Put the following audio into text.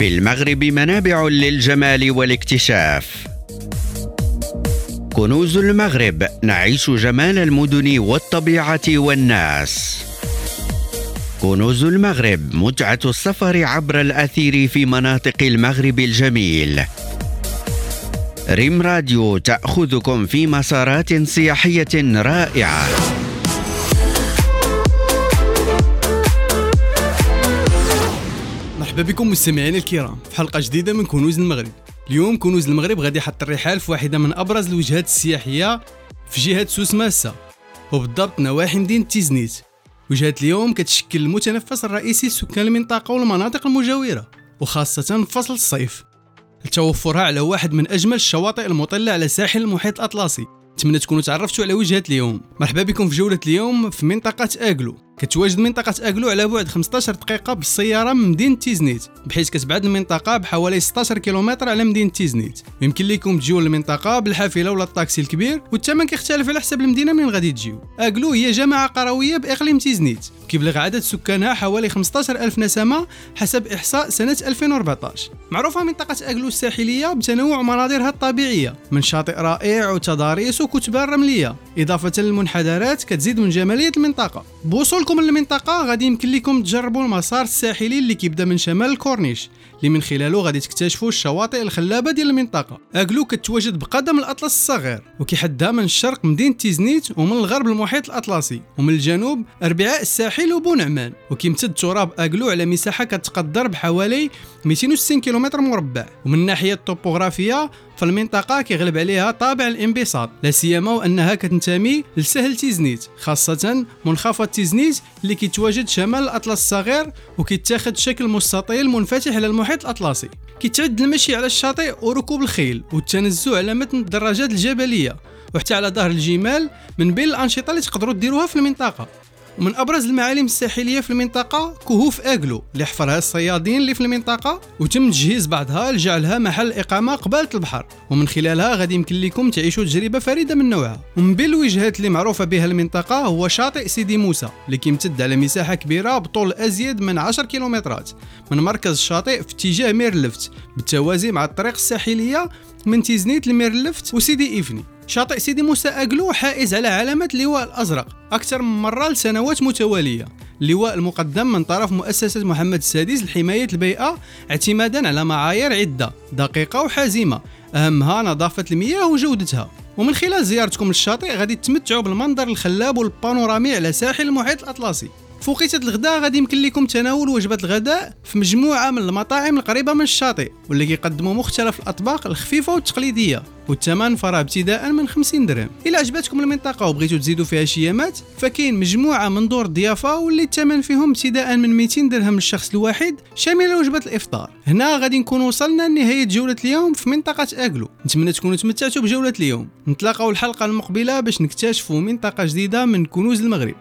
في المغرب منابع للجمال والاكتشاف. كنوز المغرب نعيش جمال المدن والطبيعة والناس. كنوز المغرب متعة السفر عبر الأثير في مناطق المغرب الجميل. ريم راديو تأخذكم في مسارات سياحية رائعة. مرحبا بكم مستمعينا الكرام في حلقة جديدة من كنوز المغرب. اليوم كنوز المغرب غادي يحط الرحال في واحدة من أبرز الوجهات السياحية في جهة سوس ماسا وبالضبط نواحي مدينة تيزنيت. وجهة اليوم كتشكل المتنفس الرئيسي لسكان المنطقة والمناطق المجاورة وخاصة فصل الصيف. لتوفرها على واحد من أجمل الشواطئ المطلة على ساحل المحيط الأطلسي. نتمنى تكونوا تعرفتوا على وجهة اليوم. مرحبا بكم في جولة اليوم في منطقة اغلو كتواجد منطقة أغلو على بعد 15 دقيقة بالسيارة من مدينة تيزنيت بحيث كتبعد المنطقة بحوالي 16 كيلومتر على مدينة تيزنيت. يمكن لكم تجيو للمنطقة بالحافلة ولا الطاكسي الكبير والثمن كيختلف على حسب المدينة من غادي تجيو. أغلو هي جامعة قروية بإقليم تيزنيت. كيبلغ عدد سكانها حوالي 15 ألف نسمة حسب إحصاء سنة 2014 معروفة منطقة أغلو الساحلية بتنوع مناظرها الطبيعية من شاطئ رائع وتضاريس وكتبان رملية. إضافة للمنحدرات كتزيد من جمالية المنطقة. بوصولكم للمنطقة غادي يمكن لكم تجربوا المسار الساحلي اللي كيبدأ من شمال الكورنيش اللي من خلاله غادي تكتشفوا الشواطئ الخلابة ديال المنطقة. أغلو كتواجد بقدم الأطلس الصغير وكيحدها من الشرق مدينة تيزنيت ومن الغرب المحيط الأطلسي. ومن الجنوب أربعاء الساحل وبونعمان وكيمتد تراب أغلو على مساحة كتقدر بحوالي 260 كيلومتر مربع. ومن الناحية الطوبوغرافية فالمنطقة كيغلب عليها طابع الانبساط لا سيما وأنها كتنتمي لسهل تيزنيت خاصة منخفض تيزنيت اللي كيتواجد شمال الأطلس الصغير وكيتاخد شكل مستطيل منفتح على المحيط الأطلسي. كيتعد المشي على الشاطئ وركوب الخيل والتنزه على متن الدراجات الجبلية. وحتى على ظهر الجمال من بين الأنشطة اللي تقدروا ديروها في المنطقة. ومن أبرز المعالم الساحلية في المنطقة كهوف آغلو اللي حفرها الصيادين اللي في المنطقة وتم تجهيز بعضها لجعلها محل إقامة قبالة البحر. ومن خلالها غادي يمكن لكم تعيشوا تجربة فريدة من نوعها. ومن بين الوجهات اللي معروفة بها المنطقة هو شاطئ سيدي موسى اللي كيمتد على مساحة كبيرة بطول أزيد من 10 كيلومترات. من مركز الشاطئ في اتجاه ميرلفت بالتوازي مع الطريق الساحلية من تيزنيت لميرلفت وسيدي إيفني. شاطئ سيدي موسى أغلو حائز على علامة اللواء الأزرق أكثر من مرة لسنوات متوالية. اللواء المقدم من طرف مؤسسة محمد السادس لحماية البيئة اعتمادا على معايير عدة دقيقة وحازمة. أهمها نظافة المياه وجودتها. ومن خلال زيارتكم للشاطئ غادي تمتعوا بالمنظر الخلاب والبانورامي على ساحل المحيط الأطلسي. في الغداء غادي يمكن لكم تناول وجبة الغداء في مجموعة من المطاعم القريبة من الشاطئ واللي كيقدموا مختلف الأطباق الخفيفة والتقليدية والثمن فراه ابتداء من 50 درهم. إلى عجبتكم المنطقة وبغيتوا تزيدوا فيها شي يامات فكاين مجموعة من دور الضيافة واللي الثمن فيهم ابتداء من 200 درهم للشخص الواحد شامله وجبة الإفطار. هنا غادي نكون وصلنا لنهاية جولة اليوم في منطقة أغلو. نتمنى تكونوا تمتعتوا بجولة اليوم. نتلاقاو الحلقة المقبلة باش نكتشفوا منطقة جديدة من كنوز المغرب.